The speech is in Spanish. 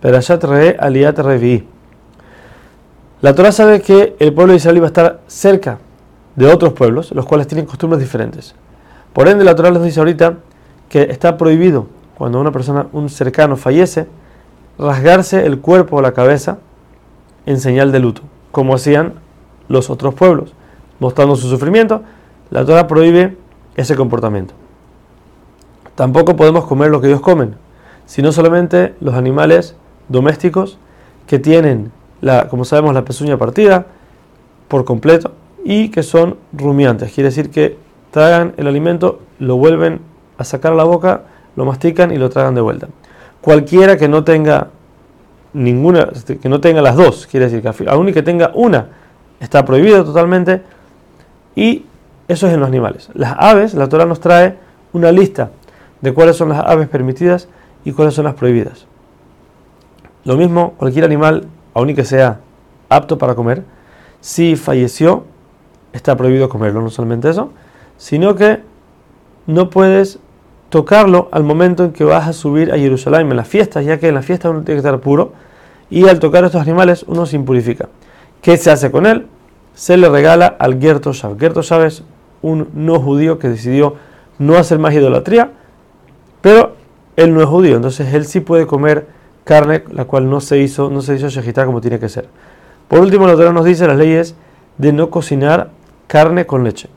Perashat Re Aliat Revi. La Torah sabe que el pueblo de Israel iba a estar cerca de otros pueblos, los cuales tienen costumbres diferentes. Por ende, la Torah les dice ahorita que está prohibido cuando una persona, un cercano, fallece, rasgarse el cuerpo o la cabeza en señal de luto, como hacían los otros pueblos, mostrando su sufrimiento. La Torah prohíbe ese comportamiento. Tampoco podemos comer lo que ellos comen, sino solamente los animales domésticos que tienen, la, como sabemos, la pezuña partida por completo y que son rumiantes. Quiere decir que tragan el alimento, lo vuelven a sacar a la boca, lo mastican y lo tragan de vuelta. Cualquiera que no tenga ninguna, que no tenga las dos, quiere decir que aún y que tenga una, está prohibido totalmente. Y eso es en los animales. Las aves, la Torah nos trae una lista de cuáles son las aves permitidas y cuáles son las prohibidas. Lo mismo, cualquier animal, aun y que sea apto para comer, si falleció, está prohibido comerlo, no solamente eso, sino que no puedes tocarlo al momento en que vas a subir a Jerusalén en las fiestas, ya que en las fiestas uno tiene que estar puro, y al tocar estos animales uno se impurifica. ¿Qué se hace con él? Se le regala al Gerto Shav. Gerto Shav es un no judío que decidió no hacer más idolatría, pero él no es judío, entonces él sí puede comer carne, la cual no se hizo, no se hizo shejitá como tiene que ser. Por último, la Torah nos dice las leyes de no cocinar carne con leche.